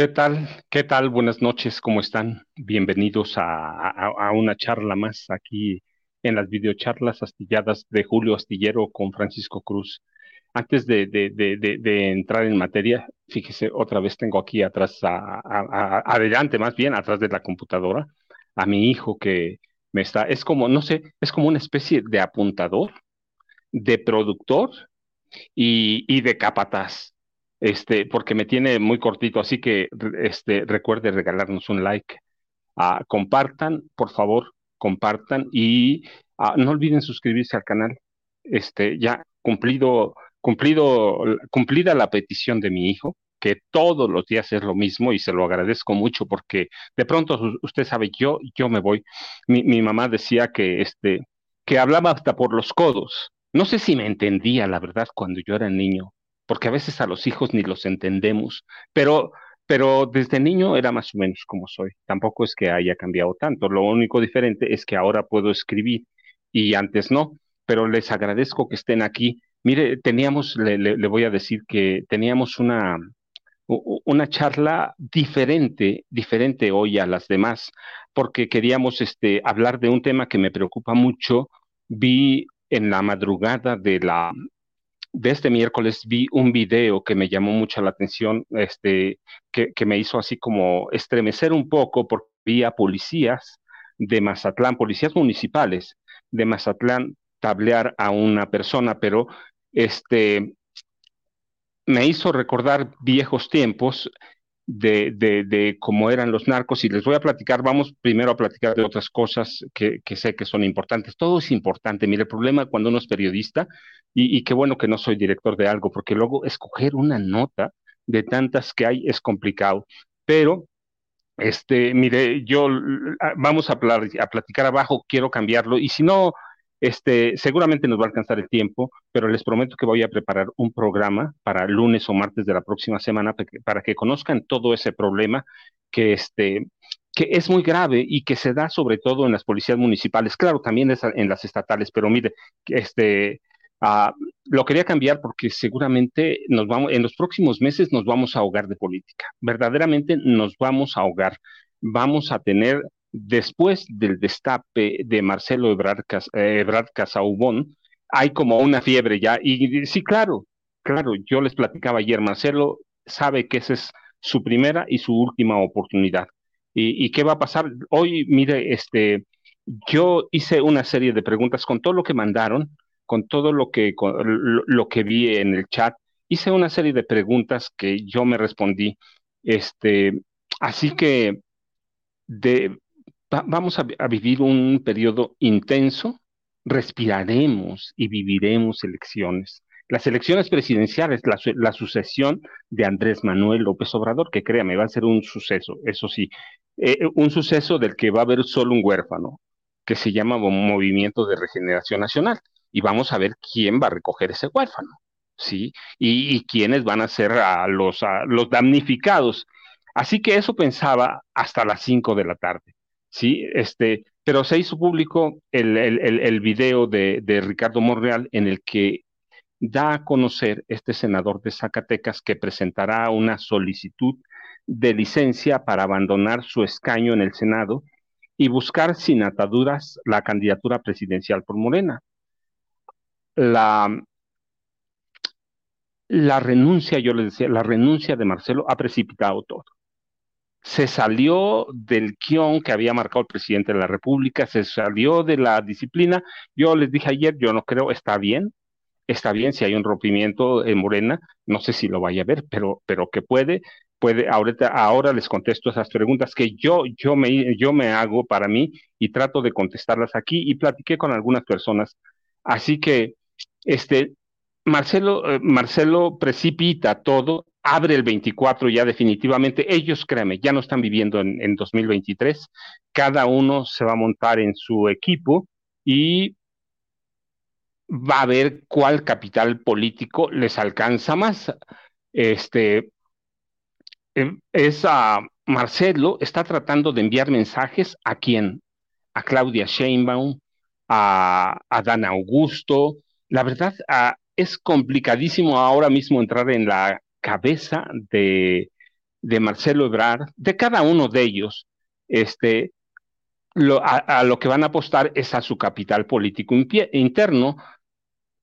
¿Qué tal? ¿Qué tal? Buenas noches, ¿cómo están? Bienvenidos a, una charla más aquí en las videocharlas astilladas de Julio Astillero con Francisco Cruz. Antes de, entrar en materia, fíjese, otra vez tengo aquí atrás, adelante más bien, atrás de la computadora, a mi hijo que me está, es como, no sé, es como una especie de apuntador, de productor y, y de capataz, este, porque me tiene muy cortito, así que este, recuerde regalarnos un like. Ah, compartan, por favor, compartan y ah, no olviden suscribirse al canal. Este, ya cumplido, cumplido, cumplida la petición de mi hijo, que todos los días es lo mismo y se lo agradezco mucho porque de pronto usted sabe, yo, yo me voy. Mi, mi mamá decía que este, que hablaba hasta por los codos. No sé si me entendía, la verdad, cuando yo era niño, porque a veces a los hijos ni los entendemos, pero, pero desde niño era más o menos como soy. Tampoco es que haya cambiado tanto. Lo único diferente es que ahora puedo escribir y antes no, pero les agradezco que estén aquí. Mire, teníamos, le, voy a decir que teníamos una, una charla diferente, diferente hoy a las demás, porque queríamos este, hablar de un tema que me preocupa mucho. Vi en la madrugada de la, de este miércoles vi un video que me llamó mucho la atención, este, que, me hizo así como estremecer un poco porque vi policías de Mazatlán, policías municipales de Mazatlán tablear a una persona, pero este, me hizo recordar viejos tiempos de, de, de cómo eran los narcos y les voy a platicar, vamos primero a platicar de otras cosas que, que sé que son importantes. Todo es importante. Mire, el problema cuando uno es periodista, y, y qué bueno que no soy director de algo, porque luego escoger una nota de tantas que hay es complicado. Pero, este, mire, yo l- a- vamos a, a platicar abajo, quiero cambiarlo, y si no, este, seguramente nos va a alcanzar el tiempo, pero les prometo que voy a preparar un programa para lunes o martes de la próxima semana para que, para que conozcan todo ese problema que, este, que es muy grave y que se da sobre todo en las policías municipales. Claro, también en las estatales, pero mire, este, ah, lo quería cambiar porque seguramente nos vamos, en los próximos meses nos vamos a ahogar de política. Verdaderamente nos vamos a ahogar. Vamos a tener, después del destape de Marcelo eh, Ebrard Casaubon, hay como una fiebre ya. Y sí, claro, claro, yo les platicaba ayer, Marcelo sabe que esa es su primera y su última oportunidad. ¿Y, qué va a pasar? Hoy, mire, este, yo hice una serie de preguntas con todo lo que mandaron, con todo lo que, lo que vi en el chat. Hice una serie de preguntas que yo me respondí. Este, así que de, va- vamos a, vi- a vivir un periodo intenso, respiraremos y viviremos elecciones. Las elecciones presidenciales, la, su- la sucesión de Andrés Manuel López Obrador, que créame, va a ser un suceso, eso sí, eh, un suceso del que va a haber solo un huérfano, que se llama Mo- Movimiento de Regeneración Nacional, y vamos a ver quién va a recoger ese huérfano, ¿sí? Y, quiénes van a ser a los damnificados. Así que eso pensaba hasta las 5 de la tarde, ¿sí? Este, pero se hizo público el, el, video de, de Ricardo Monreal en el que da a conocer este senador de Zacatecas que presentará una solicitud de licencia para abandonar su escaño en el Senado y buscar sin ataduras la candidatura presidencial por Morena. La, la renuncia, yo les decía, la renuncia de Marcelo ha precipitado todo. Se salió del guion que había marcado el presidente de la República, se salió de la disciplina. Yo les dije ayer, yo no creo, está bien, está bien si hay un rompimiento en Morena, no sé si lo vaya a ver, pero, pero que puede, puede, ahorita, ahora les contesto esas preguntas que yo, yo, me, yo me hago para mí y trato de contestarlas aquí y platiqué con algunas personas. Así que, este, Marcelo, eh, Marcelo precipita todo, abre el 24 ya definitivamente. Ellos, créanme, ya no están viviendo en, en 2023. Cada uno se va a montar en su equipo y va a ver cuál capital político les alcanza más. Este em, es a Marcelo está tratando de enviar mensajes a quién? A Claudia Sheinbaum, a, a Dan Augusto. La verdad, es complicadísimo ahora mismo entrar en la cabeza de, Marcelo Ebrard, de cada uno de ellos. Este, lo, a, lo que van a apostar es a su capital político interno,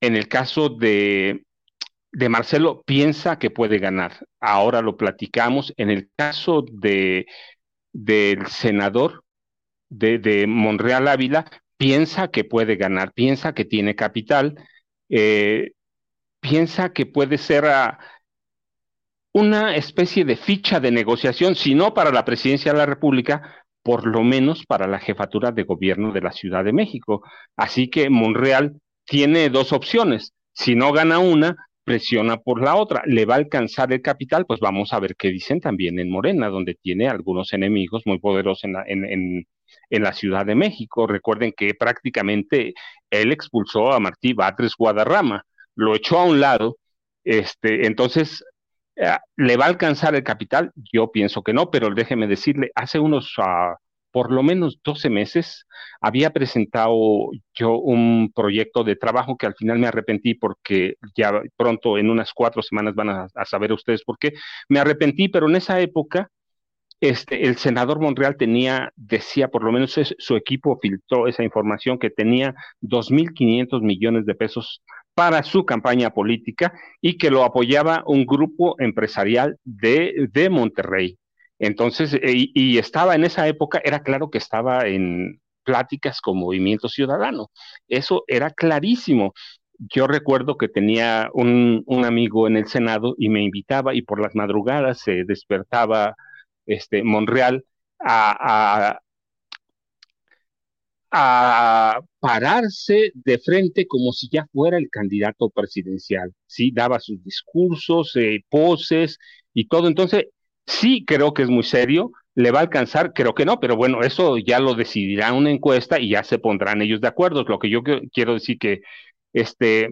en el caso de, Marcelo, piensa que puede ganar. Ahora lo platicamos. En el caso de, del senador de, Monreal Ávila, piensa que puede ganar, piensa que tiene capital, eh, piensa que puede ser ah, una especie de ficha de negociación, si no para la presidencia de la República, por lo menos para la jefatura de gobierno de la Ciudad de México. Así que Monreal tiene dos opciones. Si no gana una, presiona por la otra. ¿Le va a alcanzar el capital? Pues vamos a ver qué dicen también en Morena, donde tiene algunos enemigos muy poderosos en la, en, en, la Ciudad de México. Recuerden que prácticamente él expulsó a Martí Batres Guadarrama, lo echó a un lado. Este, entonces, ¿le va a alcanzar el capital? Yo pienso que no, pero déjeme decirle, hace unos... Uh, por lo menos 12 meses había presentado yo un proyecto de trabajo que al final me arrepentí porque ya pronto en unas cuatro semanas van a, saber ustedes por qué. Me arrepentí, pero en esa época este, el senador Monreal tenía, decía, por lo menos su equipo filtró esa información que tenía 2.500 millones de pesos para su campaña política y que lo apoyaba un grupo empresarial de, de Monterrey. Entonces, eh, y, estaba en esa época, era claro que estaba en pláticas con Movimiento Ciudadano. Eso era clarísimo. Yo recuerdo que tenía un, amigo en el Senado y me invitaba y por las madrugadas se despertaba este, Monreal a, a, pararse de frente como si ya fuera el candidato presidencial. Sí, daba sus discursos, eh, poses y todo. Entonces, Sí, creo que es muy serio. ¿Le va a alcanzar? Creo que no, pero bueno, eso ya lo decidirá una encuesta y ya se pondrán ellos de acuerdo. Lo que yo quiero decir que este,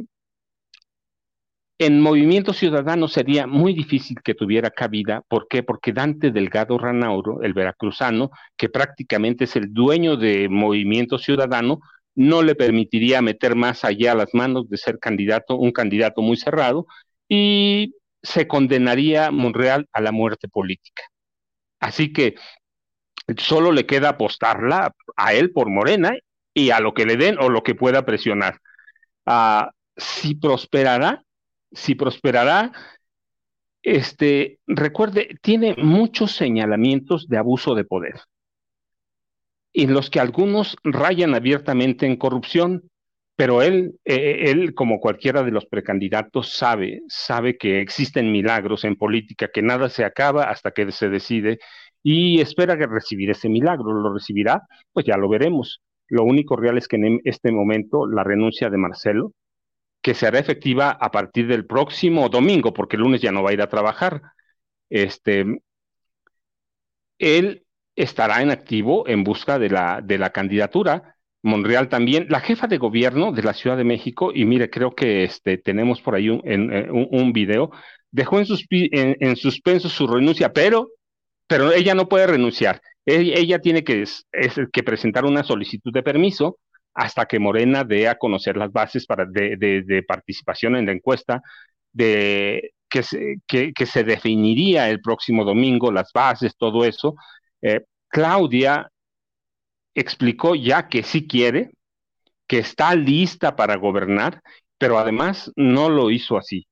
en Movimiento Ciudadano sería muy difícil que tuviera cabida. ¿Por qué? Porque Dante Delgado Ranauro, el veracruzano, que prácticamente es el dueño de Movimiento Ciudadano, no le permitiría meter más allá las manos de ser candidato, un candidato muy cerrado, y se condenaría Monreal a la muerte política. Así que solo le queda apostarla a él por Morena y a lo que le den o lo que pueda presionar. Ah, si prosperará, si prosperará, este, recuerde, tiene muchos señalamientos de abuso de poder, en los que algunos rayan abiertamente en corrupción, pero él, eh, él, como cualquiera de los precandidatos, sabe, sabe que existen milagros en política, que nada se acaba hasta que se decide y espera que recibir ese milagro. ¿Lo recibirá? Pues ya lo veremos. Lo único real es que en este momento la renuncia de Marcelo, que será efectiva a partir del próximo domingo, porque el lunes ya no va a ir a trabajar, este, él estará en activo en busca de la, de la candidatura Monreal también, la jefa de gobierno de la Ciudad de México, y mire, creo que este, tenemos por ahí un, en, un, video, dejó en, en, suspenso su renuncia, pero, pero ella no puede renunciar. ella tiene que, que presentar una solicitud de permiso hasta que Morena dé a conocer las bases para de, participación en la encuesta, de que se, que, se, definiría el próximo domingo, las bases, todo eso. Eh, Claudia explicó ya que sí quiere, que está lista para gobernar, pero además no lo hizo así.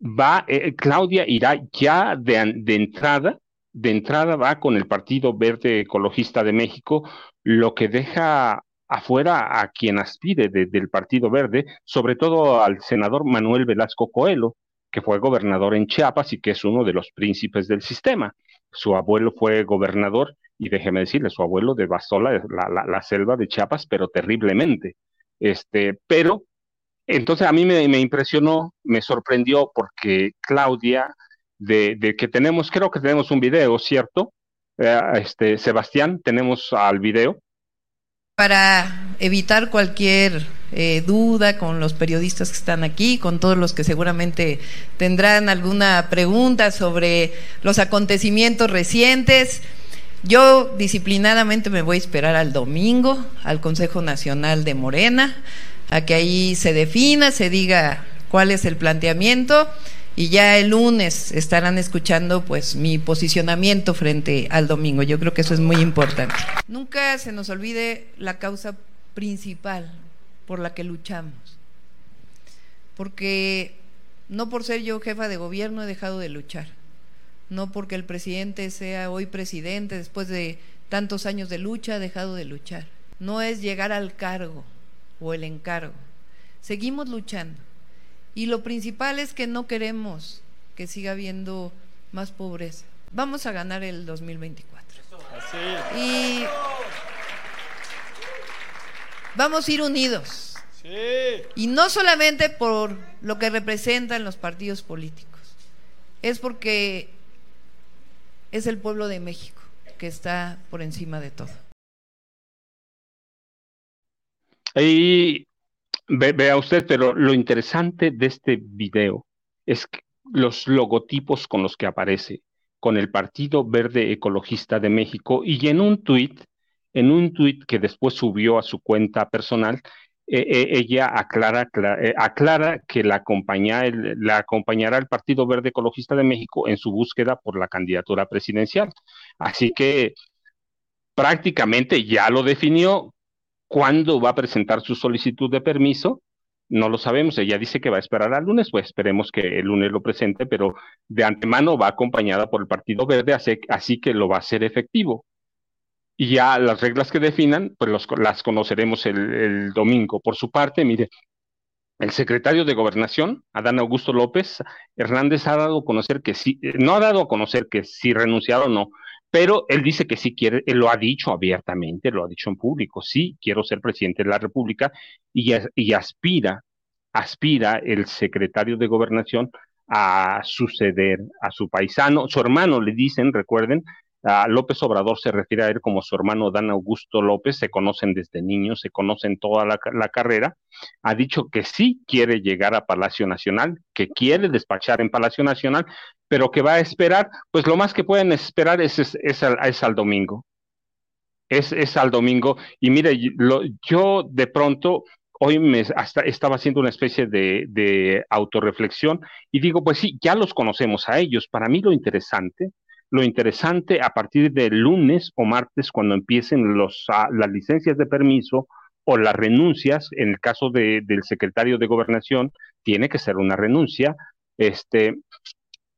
Va, eh, Claudia irá ya de, de entrada de entrada va con el Partido Verde Ecologista de México, lo que deja afuera a quien aspire del Partido Verde, sobre todo al senador Manuel Velasco Coelho, que fue gobernador en Chiapas y que es uno de los príncipes del sistema. Su abuelo fue gobernador y déjeme decirle, su abuelo devastó la, la, selva de Chiapas, pero terriblemente. Este, pero entonces a mí me, impresionó, me sorprendió porque Claudia de, que tenemos, creo que tenemos un video, ¿cierto? Eh, este, Sebastián, tenemos al video. Para evitar cualquier eh, duda con los periodistas que están aquí, con todos los que seguramente tendrán alguna pregunta sobre los acontecimientos recientes. Yo disciplinadamente me voy a esperar al domingo, al Consejo Nacional de Morena, a que ahí se defina, se diga cuál es el planteamiento y ya el lunes estarán escuchando pues mi posicionamiento frente al domingo. Yo creo que eso es muy importante. Nunca se nos olvide la causa principal por la que luchamos. Porque no por ser yo jefa de gobierno he dejado de luchar. No porque el presidente sea hoy presidente después de tantos años de lucha ha dejado de luchar. No es llegar al cargo o el encargo. Seguimos luchando y lo principal es que no queremos que siga habiendo más pobreza. Vamos a ganar el 2024. Y vamos a ir unidos. Y no solamente por lo que representan los partidos políticos, es porque es el pueblo de México que está por encima de todo. Y vea usted, pero lo interesante de este video es los logotipos con los que aparece, con el Partido Verde Ecologista de México y en un tuit, en un tuit que después subió a su cuenta personal, eh, eh, ella aclara, eh, aclara que la, acompaña, la acompañará el Partido Verde Ecologista de México en su búsqueda por la candidatura presidencial. Así que prácticamente ya lo definió ¿Cuándo va a presentar su solicitud de permiso? No lo sabemos. Ella dice que va a esperar al lunes, pues esperemos que el lunes lo presente, pero de antemano va acompañada por el Partido Verde, así, que lo va a hacer efectivo. Y ya las reglas que definan, pues las conoceremos el, domingo. Por su parte, mire, el secretario de Gobernación, Adán Augusto López Hernández, ha dado a conocer que sí, no ha dado a conocer que si renunciado o no, pero él dice que sí quiere, lo ha dicho abiertamente, lo ha dicho en público, sí quiero ser presidente de la República y aspira, aspira el secretario de gobernación a suceder a su paisano, su hermano le dicen, recuerden, López Obrador se refiere a él como su hermano Dan Augusto López, se conocen desde niños, se conocen toda la, carrera, ha dicho que sí quiere llegar a Palacio Nacional, que quiere despachar en Palacio Nacional, pero que va a esperar, pues lo más que pueden esperar es, es, al, domingo. Es, es, al domingo. Y mire, yo de pronto hoy me hasta estaba haciendo una especie de, de autorreflexión y digo, pues sí, ya los conocemos a ellos. Para mí lo interesante lo interesante a partir del lunes o martes, cuando empiecen los, ah, las licencias de permiso o las renuncias, en el caso de, del secretario de gobernación, tiene que ser una renuncia, este,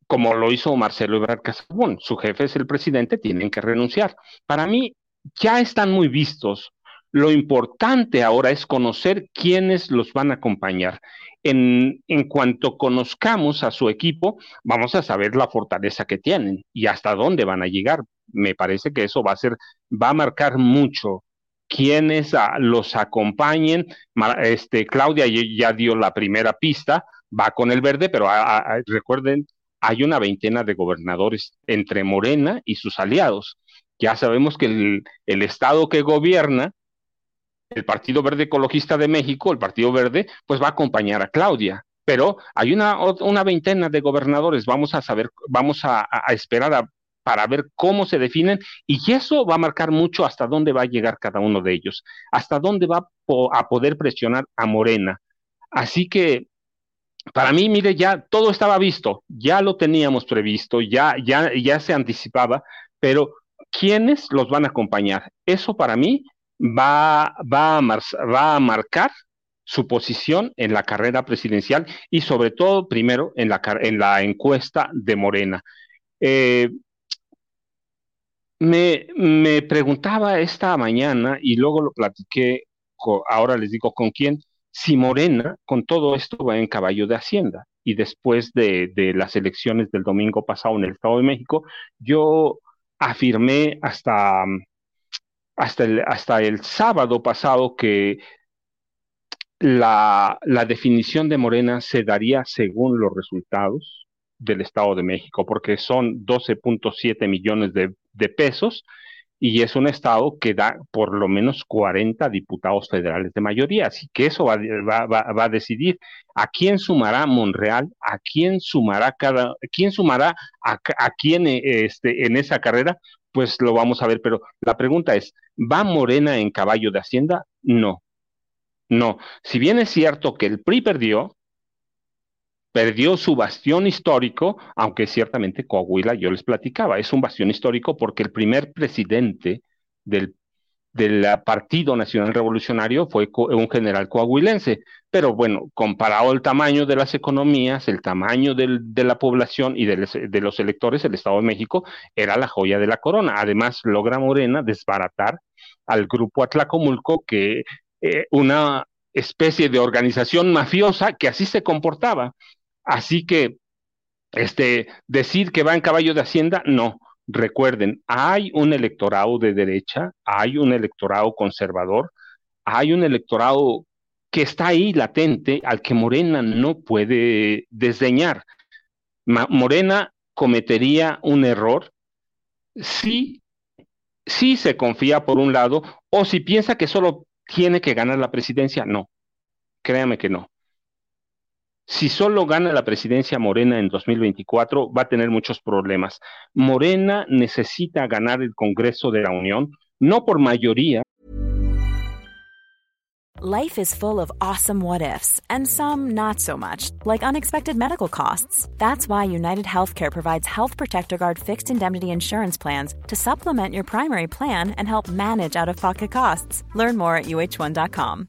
como lo hizo Marcelo Ebrard Casabón, su jefe es el presidente, tienen que renunciar. Para mí, ya están muy vistos. Lo importante ahora es conocer quiénes los van a acompañar en, cuanto conozcamos a su equipo, vamos a saber la fortaleza que tienen y hasta dónde van a llegar. Me parece que eso va a ser, va a marcar mucho quienes los acompañen. Este, Claudia ya dio la primera pista, va con el verde, pero recuerden, hay una veintena de gobernadores entre Morena y sus aliados. Ya sabemos que el Estado que gobierna el Partido Verde Ecologista de México, el Partido Verde, pues va a acompañar a Claudia. Pero hay una, una veintena de gobernadores, vamos a saber, vamos a, esperar para ver cómo se definen y eso va a marcar mucho hasta dónde va a llegar cada uno de ellos, hasta dónde va a poder presionar a Morena. Así que para mí, mire, ya todo estaba visto, ya lo teníamos previsto, ya, ya, ya se anticipaba, pero ¿quiénes los van a acompañar? Eso para mí va, va, a, va a marcar su posición en la carrera presidencial y sobre todo, primero, en la, en la encuesta de Morena. Eh, me, me, preguntaba esta mañana y luego lo platiqué, ahora les digo con quién, si Morena con todo esto va en caballo de Hacienda. Y después de, de las elecciones del domingo pasado en el Estado de México, yo afirmé hasta, hasta, el, hasta el sábado pasado que la, la definición de Morena se daría según los resultados del Estado de México, porque son 12.7 millones de, de pesos y es un estado que da por lo menos 40 diputados federales de mayoría, así que eso va, va, a decidir a quién sumará Monreal, a quién sumará cada, quién sumará a, a quién este, en esa carrera, pues lo vamos a ver, pero la pregunta es, ¿va Morena en caballo de Hacienda? No, no. Si bien es cierto que el PRI perdió, perdió su bastión histórico, aunque ciertamente Coahuila, yo les platicaba, es un bastión histórico porque el primer presidente del, del Partido Nacional Revolucionario fue un general coahuilense. Pero bueno, comparado el tamaño de las economías, el tamaño de la población y de, de, los electores, el Estado de México era la joya de la corona. Además, logra Morena desbaratar al grupo Atlacomulco, que eh, una especie de organización mafiosa que así se comportaba. Así que, este, decir que va en caballo de Hacienda, no. Recuerden, hay un electorado de derecha, hay un electorado conservador, hay un electorado que está ahí latente al que Morena no puede desdeñar. Morena cometería un error si, si se confía por un lado o si piensa que solo tiene que ganar la presidencia. No, créame que no si solo gana la presidencia Morena en 2024, va a tener muchos problemas. Morena necesita ganar el Congreso de la Unión, no por mayoría. Life is full of awesome what ifs, and some not so much, like unexpected medical costs. That's why United Healthcare provides Health Protector Guard fixed indemnity insurance plans to supplement your primary plan and help manage out of pocket costs. Learn more at uh1.com.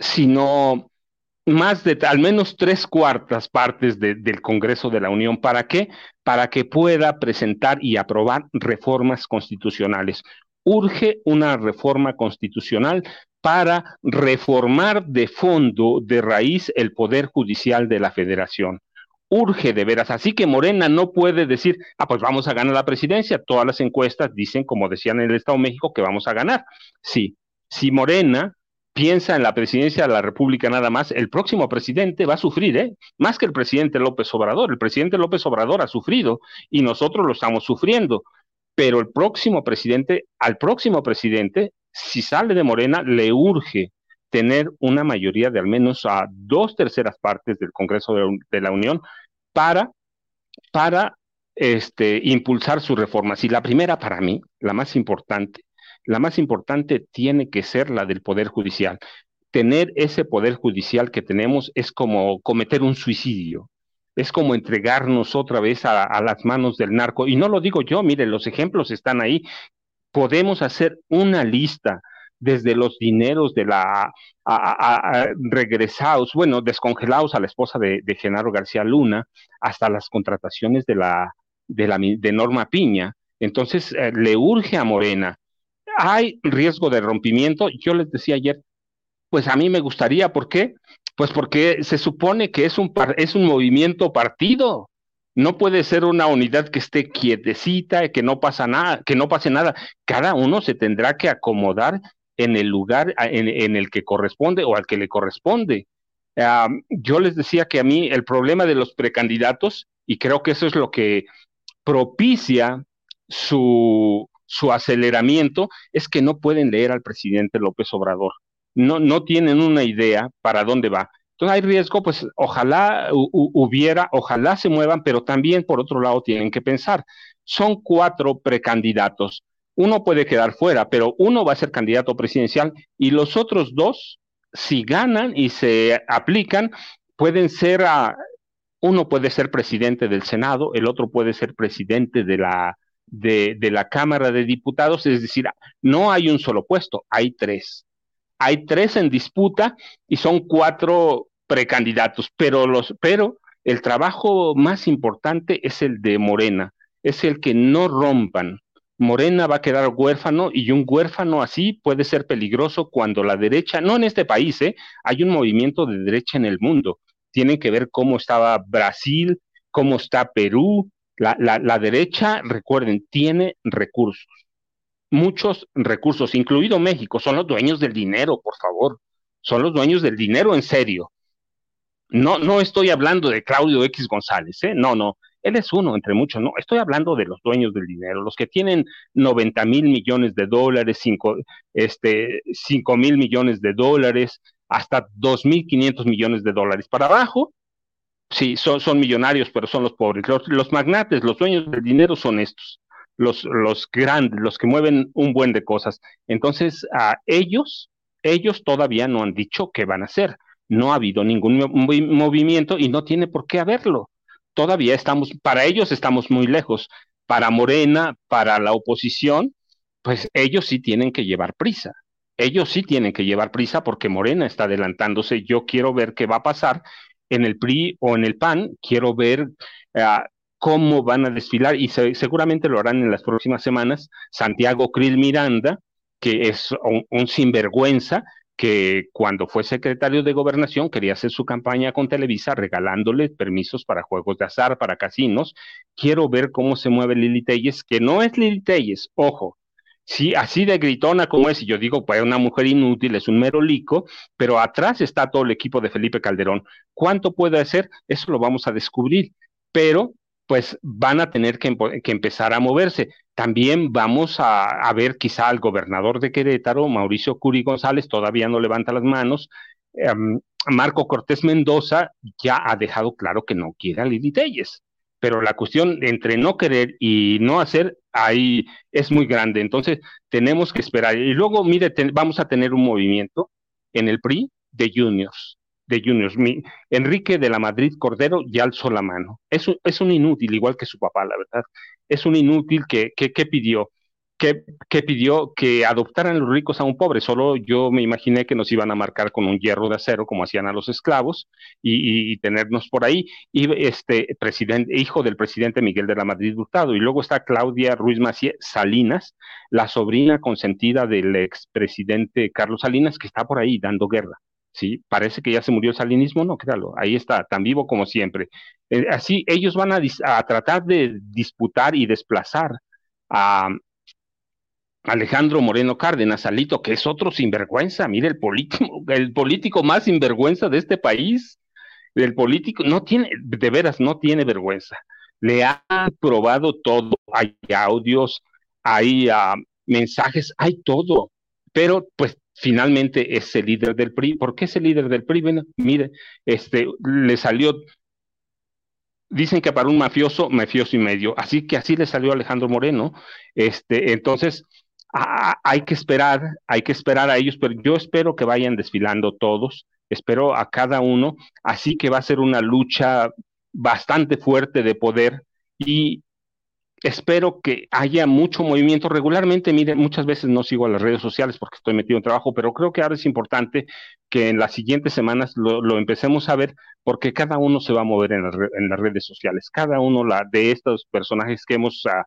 Sino más de al menos tres cuartas partes de, del Congreso de la Unión. ¿Para qué? Para que pueda presentar y aprobar reformas constitucionales. Urge una reforma constitucional para reformar de fondo, de raíz, el poder judicial de la federación. Urge de veras. Así que Morena no puede decir, ah, pues vamos a ganar la presidencia. Todas las encuestas dicen, como decían en el Estado de México, que vamos a ganar. Sí, si Morena piensa en la presidencia de la República nada más, el próximo presidente va a sufrir, ¿eh? Más que el presidente López Obrador. El presidente López Obrador ha sufrido y nosotros lo estamos sufriendo. Pero el próximo presidente, al próximo presidente, si sale de Morena, le urge tener una mayoría de al menos a dos terceras partes del Congreso de, la Unión para, para este, impulsar sus reformas. Y la primera para mí, la más importante, la más importante tiene que ser la del Poder Judicial. Tener ese Poder Judicial que tenemos es como cometer un suicidio. Es como entregarnos otra vez a, las manos del narco. Y no lo digo yo, mire, los ejemplos están ahí podemos hacer una lista desde los dineros de la regresados, bueno, descongelados a la esposa de, Genaro García Luna, hasta las contrataciones de la de la de Norma Piña. Entonces eh, le urge a Morena. Hay riesgo de rompimiento. Yo les decía ayer, pues a mí me gustaría, ¿por qué? Pues porque se supone que es un es un movimiento partido No puede ser una unidad que esté quietecita, que no pasa nada, que no pase nada. Cada uno se tendrá que acomodar en el lugar en, el que corresponde o al que le corresponde. yo les decía que a mí el problema de los precandidatos, y creo que eso es lo que propicia su, su aceleramiento, es que no pueden leer al presidente López Obrador. No, no tienen una idea para dónde va. Entonces hay riesgo, pues ojalá hubiera, ojalá se muevan, pero también por otro lado tienen que pensar, son cuatro precandidatos uno puede quedar fuera, pero uno va a ser candidato presidencial y los otros dos, si ganan y se aplican, pueden ser, a, uno puede ser presidente del Senado, el otro puede ser presidente de la, de, la Cámara de Diputados, es decir, no hay un solo puesto, hay tres. Hay tres en disputa y son cuatro precandidatos, pero, los, pero el trabajo más importante es el de Morena, es el que no rompan Morena va a quedar huérfano y un huérfano así puede ser peligroso cuando la derecha, no en este país, ¿eh? hay un movimiento de derecha en el mundo. Tienen que ver cómo estaba Brasil, cómo está Perú. La, la derecha, recuerden, tiene recursos, muchos recursos, incluido México, son los dueños del dinero, por favor, son los dueños del dinero en serio. No, no estoy hablando de Claudio X González, ¿eh? no, no, él es uno entre muchos, no, estoy hablando de los dueños del dinero, los que tienen 90 mil millones de dólares, 5 este, cinco mil millones de dólares, hasta 2.500 millones de dólares para abajo. Sí, son, millonarios, pero son los pobres. Los, magnates, los dueños del dinero son estos, los, los grandes, los que mueven un buen de cosas. Entonces, a ellos, ellos todavía no han dicho qué van a hacer. No ha habido ningún movimiento y no tiene por qué haberlo todavía estamos, para ellos estamos muy lejos. Para Morena, para la oposición, pues ellos sí tienen que llevar prisa. Ellos sí tienen que llevar prisa porque Morena está adelantándose. Yo quiero ver qué va a pasar en el PRI o en el PAN. Quiero ver ah, cómo van a desfilar y seguramente lo harán en las próximas semanas. Santiago Krill Miranda, que es un sinvergüenza, que cuando fue secretario de gobernación quería hacer su campaña con Televisa regalándole permisos para juegos de azar, para casinos. Quiero ver cómo se mueve Lili Telles, que no es Lili Telles, ojo, sí, así de gritona como es, y yo digo, pues una mujer inútil, es un merolico, pero atrás está todo el equipo de Felipe Calderón. ¿Cuánto puede hacer? Eso lo vamos a descubrir, pero pues van a tener que, empezar a moverse. También vamos a, ver quizá al gobernador de Querétaro, Mauricio Curi González, todavía no levanta las manos. Em, Marco Cortés Mendoza ya ha dejado claro que no quiere a Lili Telles, pero la cuestión entre no querer y no hacer ahí es muy grande. Entonces tenemos que esperar. Y luego, mire, vamos a tener un movimiento en el PRI de juniors de juniors. Enrique de la Madrid Cordero ya alzó la mano. Es un, es un inútil, igual que su papá, la verdad. Es un inútil que, que, pidió. Que, pidió que adoptaran los ricos a un pobre. Solo yo me imaginé que nos iban a marcar con un hierro de acero, como hacían a los esclavos, y, tenernos por ahí. Y este presidente, hijo del presidente Miguel de la Madrid Hurtado. Y luego está Claudia Ruiz Macié Salinas, la sobrina consentida del expresidente Carlos Salinas, que está por ahí dando guerra. ¿sí? Parece que ya se murió el salinismo, no, créalo, ahí está, tan vivo como siempre. Eh, así, ellos van a, a, tratar de disputar y desplazar a Alejandro Moreno Cárdenas, Alito, que es otro sinvergüenza, mire, el político, el político más sinvergüenza de este país, el político, no tiene, de veras, no tiene vergüenza. Le ha probado todo, hay audios, hay ah, mensajes, hay todo, pero pues finalmente es el líder del PRI. ¿Por qué es el líder del PRI? Bueno, mire, este, le salió, dicen que para un mafioso, mafioso y medio, así que así le salió Alejandro Moreno. Este, entonces, hay que esperar, hay que esperar a ellos, pero yo espero que vayan desfilando todos, espero a cada uno, así que va a ser una lucha bastante fuerte de poder y espero que haya mucho movimiento regularmente. Mire, muchas veces no sigo a las redes sociales porque estoy metido en trabajo, pero creo que ahora es importante que en las siguientes semanas lo, empecemos a ver porque cada uno se va a mover en, las redes sociales. Cada uno de estos personajes que hemos ah,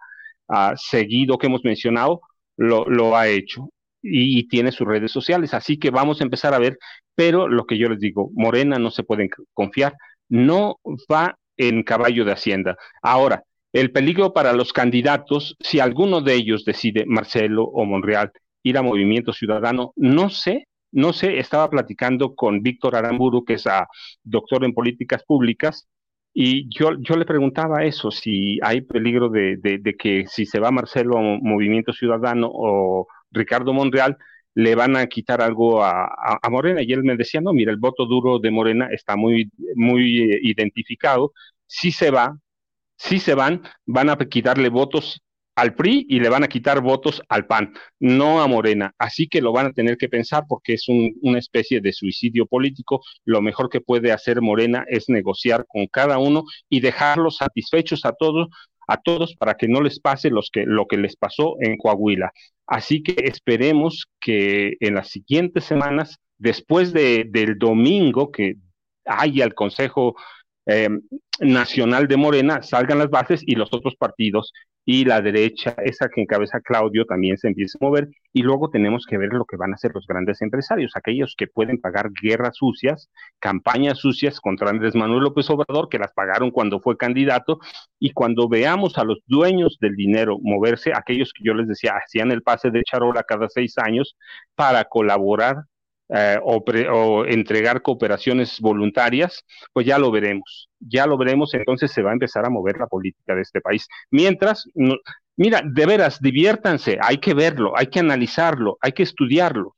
ah, seguido, que hemos mencionado, lo, ha hecho. y, tiene sus redes sociales, así que vamos a empezar a ver, pero lo que yo les digo, Morena no se pueden confiar, no va en caballo de Hacienda. Ahora, el peligro para los candidatos, si alguno de ellos decide, Marcelo o Monreal, ir a Movimiento Ciudadano, no sé, no sé, estaba platicando con Víctor Aramburu, que es a, doctor en políticas públicas, y yo, yo le preguntaba eso, si hay peligro de, de, que si se va Marcelo a Movimiento Ciudadano o Ricardo Monreal, le van a quitar algo a, a, Morena. Y él me decía, no, mira, el voto duro de Morena está muy, muy eh, identificado. Si se va, si se van, van a quitarle votos al PRI y le van a quitar votos al PAN, no a Morena. Así que lo van a tener que pensar porque es una especie de suicidio político. Lo mejor que puede hacer Morena es negociar con cada uno y dejarlos satisfechos a todos a todos para que no les pase lo que les pasó en Coahuila. Así que esperemos que en las siguientes semanas, después de, del domingo que haya el Consejo eh, Nacional de Morena, salgan las bases y los otros partidos y la derecha, esa que encabeza Claudio, también se empieza a mover y luego tenemos que ver lo que van a hacer los grandes empresarios, aquellos que pueden pagar guerras sucias, campañas sucias contra Andrés Manuel López Obrador, que las pagaron cuando fue candidato, y cuando veamos a los dueños del dinero moverse, aquellos que yo les decía, hacían el pase de charola cada seis años para colaborar eh, o, entregar cooperaciones voluntarias, pues ya lo veremos, ya lo veremos, entonces se va a empezar a mover la política de este país. Mientras, mira, de veras, diviértanse, hay que verlo, hay que analizarlo, hay que estudiarlo.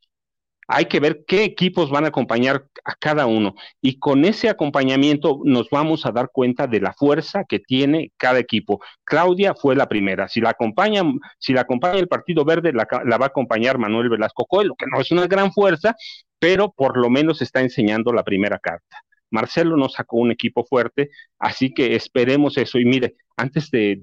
Hay que ver qué equipos van a acompañar a cada uno y con ese acompañamiento nos vamos a dar cuenta de la fuerza que tiene cada equipo. Claudia fue la primera. Si la acompaña, si la acompaña el Partido Verde, la, va a acompañar Manuel Velasco Coelho, que no es una gran fuerza, pero por lo menos está enseñando la primera carta. Marcelo nos sacó un equipo fuerte, así que esperemos eso. Y mire, antes de,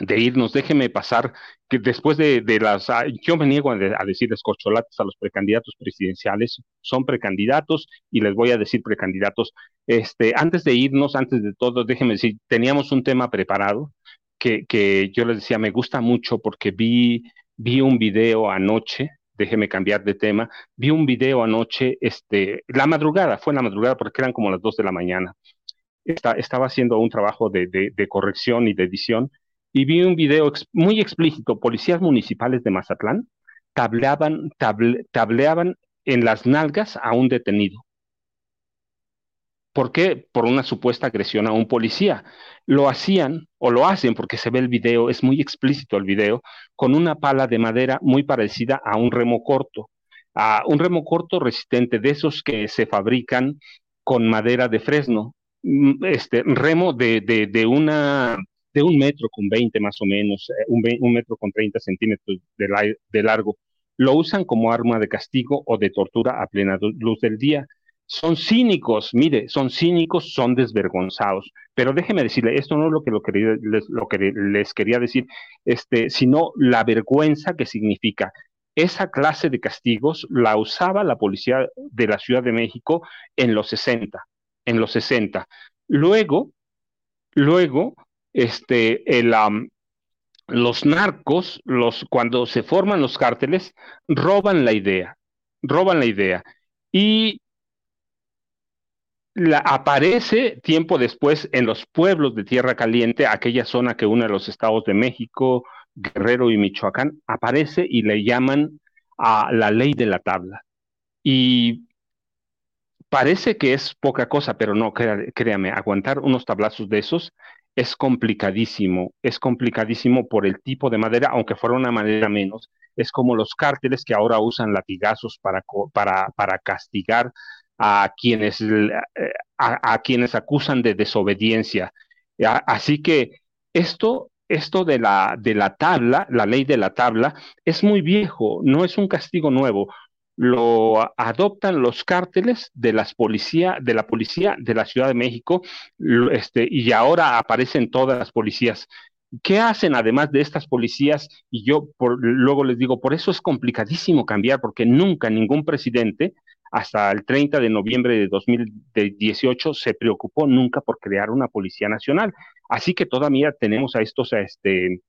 de irnos, déjeme pasar que después de, las, ah, yo me niego a, decirles corcholates a los precandidatos presidenciales, son precandidatos y les voy a decir precandidatos. Este, antes de irnos, antes de todo, déjeme decir, teníamos un tema preparado que, que yo les decía, me gusta mucho porque vi, vi un video anoche, déjeme cambiar de tema, vi un video anoche, este, la madrugada, fue en la madrugada porque eran como las dos de la mañana. estaba haciendo un trabajo de, corrección y de edición y vi un video muy explícito, policías municipales de Mazatlán tableaban en las nalgas a un detenido. ¿Por qué? Por una supuesta agresión a un policía. Lo hacían o lo hacen porque se ve el video, es muy explícito el video, con una pala de madera muy parecida a un remo corto, a un remo corto resistente de esos que se fabrican con madera de fresno, mm, este remo de, de, una de un metro con 20 más o menos, eh, un, metro con 30 centímetros de, largo, lo usan como arma de castigo o de tortura a plena luz del día. Son cínicos, mire, son cínicos, son desvergonzados. Pero déjeme decirle, esto no es lo que, lo, les, lo que les quería decir, este, sino la vergüenza que significa. Esa clase de castigos la usaba la policía de la Ciudad de México en los 60, en los 60. Luego, luego este, el, los narcos, los, cuando se forman los cárteles, roban la idea, roban la idea. Y aparece tiempo después en los pueblos de Tierra Caliente, aquella zona que une a los estados de México, Guerrero y Michoacán, aparece y le llaman a la ley de la tabla. Y parece que es poca cosa, pero no, créame, aguantar unos tablazos de esos es complicadísimo, es complicadísimo por el tipo de madera, aunque fuera una madera menos, es como los cárteles que ahora usan latigazos para, para, para castigar a quienes, eh, a, quienes acusan de desobediencia. Así que esto, esto de la, de la tabla, la ley de la tabla, es muy viejo, no es un castigo nuevo lo adoptan los cárteles de las policía, de la policía de la Ciudad de México, este, y ahora aparecen todas las policías. ¿Qué hacen además de estas policías? Y yo luego les digo, por eso es complicadísimo cambiar, porque nunca ningún presidente hasta el 30 de noviembre de 2018 se preocupó nunca por crear una policía nacional. Así que todavía tenemos a estos este,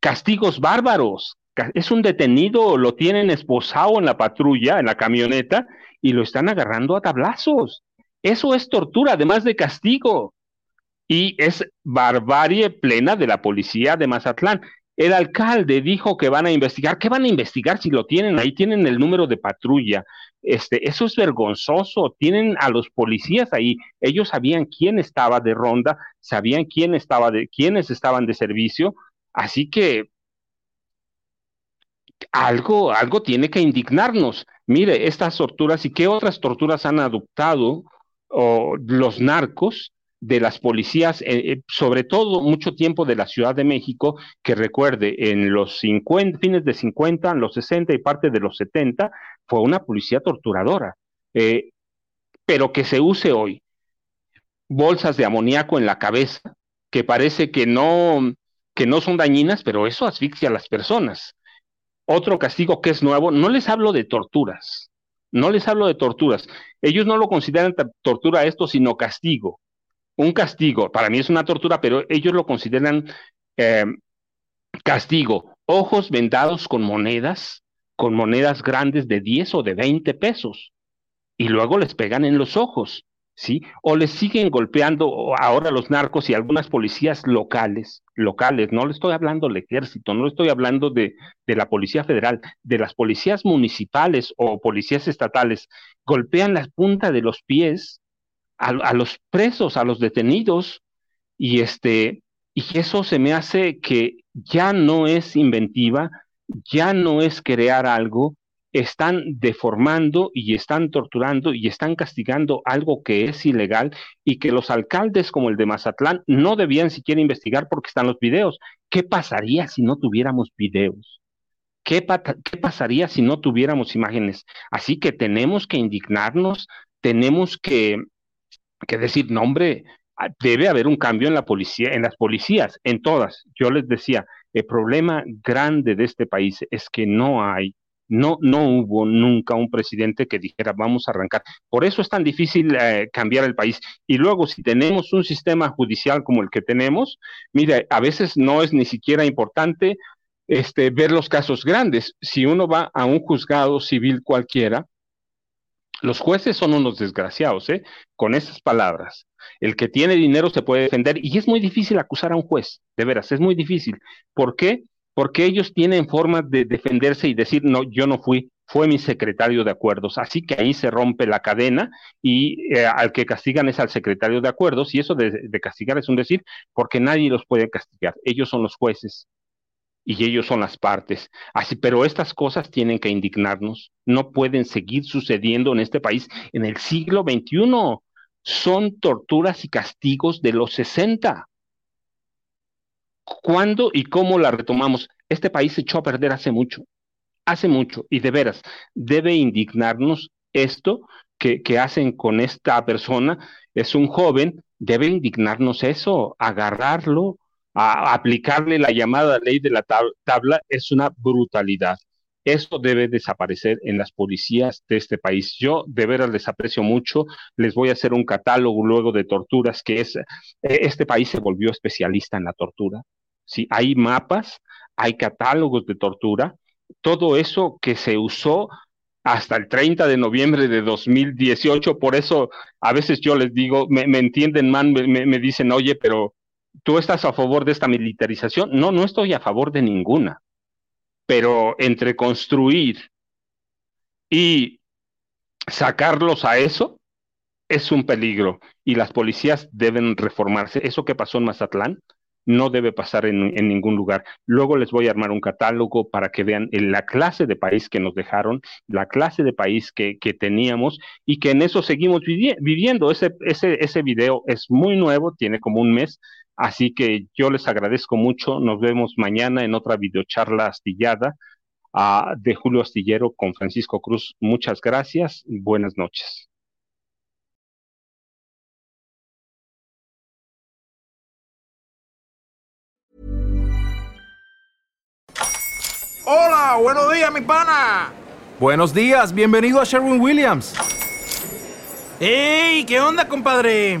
castigos bárbaros, es un detenido, lo tienen esposado en la patrulla, en la camioneta, y lo están agarrando a tablazos. Eso es tortura, además de castigo. Y es barbarie plena de la policía de Mazatlán. El alcalde dijo que van a investigar. ¿Qué van a investigar si lo tienen ahí? Tienen el número de patrulla. Este, eso es vergonzoso. Tienen a los policías ahí. Ellos sabían quién estaba de ronda, sabían quién estaba de, quiénes estaban de servicio. Así que algo, algo tiene que indignarnos. Mire, estas torturas y qué otras torturas han adoptado los narcos de las policías, eh, eh, sobre todo mucho tiempo de la Ciudad de México, que recuerde, en los 50, fines de 50, en los 60 y parte de los 70, fue una policía torturadora, eh, pero que se use hoy. Bolsas de amoníaco en la cabeza, que parece que no, que no son dañinas, pero eso asfixia a las personas. Otro castigo que es nuevo, no les hablo de torturas, no les hablo de torturas. Ellos no lo consideran tortura esto, sino castigo un castigo, para mí es una tortura, pero ellos lo consideran eh, castigo. Ojos vendados con monedas, con monedas grandes de 10 o de 20 pesos, y luego les pegan en los ojos, ¿sí? O les siguen golpeando ahora los narcos y algunas policías locales, locales, no le estoy hablando del ejército, no le estoy hablando de, de la policía federal, de las policías municipales o policías estatales, golpean la punta de los pies a, los presos, a los detenidos, y este, y eso se me hace que ya no es inventiva, ya no es crear algo, están deformando y están torturando y están castigando algo que es ilegal y que los alcaldes como el de Mazatlán no debían siquiera investigar porque están los videos. ¿Qué pasaría si no tuviéramos videos? ¿Qué, ¿Qué, pasaría si no tuviéramos imágenes? Así que tenemos que indignarnos, tenemos que que decir, no hombre, ah, debe haber un cambio en la policía, en las policías, en todas. Yo les decía, el problema grande de este país es que no hay, no, no hubo nunca un presidente que dijera vamos a arrancar. Por eso es tan difícil eh, cambiar el país. Y luego, si tenemos un sistema judicial como el que tenemos, mire, a veces no es ni siquiera importante este, ver los casos grandes. Si uno va a un juzgado civil cualquiera, los jueces son unos desgraciados, ¿eh? Con esas palabras. El que tiene dinero se puede defender y es muy difícil acusar a un juez, de veras, es muy difícil. ¿Por qué? Porque ellos tienen formas de defenderse y decir, no, yo no fui, fue mi secretario de acuerdos. Así que ahí se rompe la cadena y eh, al que castigan es al secretario de acuerdos y eso de, de castigar es un decir, porque nadie los puede castigar, ellos son los jueces y ellos son las partes. Así, pero estas cosas tienen que indignarnos, no pueden seguir sucediendo en este país en el siglo XXI. Son torturas y castigos de los 60. ¿Cuándo y cómo la retomamos? Este país se echó a perder hace mucho, hace mucho, y de veras, debe indignarnos esto que, que hacen con esta persona. Es un joven, debe indignarnos eso, agarrarlo, aplicarle la llamada ley de la tabla es una brutalidad. Esto debe desaparecer en las policías de este país. Yo de veras les aprecio mucho. Les voy a hacer un catálogo luego de torturas que es, eh, este país se volvió especialista en la tortura. Sí, hay mapas, hay catálogos de tortura. Todo eso que se usó hasta el 30 de noviembre de 2018. Por eso a veces yo les digo, me, entienden mal, me, dicen, oye, pero ¿Tú estás a favor de esta militarización? No, no estoy a favor de ninguna. Pero entre construir y sacarlos a eso es un peligro y las policías deben reformarse. Eso que pasó en Mazatlán no debe pasar en, ningún lugar. Luego les voy a armar un catálogo para que vean la clase de país que nos dejaron, la clase de país que, teníamos y que en eso seguimos viviendo. Ese, ese, ese video es muy nuevo, tiene como un mes, Así que yo les agradezco mucho. Nos vemos mañana en otra videocharla astillada uh, de Julio Astillero con Francisco Cruz. Muchas gracias y buenas noches. Hola, buenos días, mi pana. Buenos días, bienvenido a Sherwin Williams. ¡Ey! ¿Qué onda, compadre?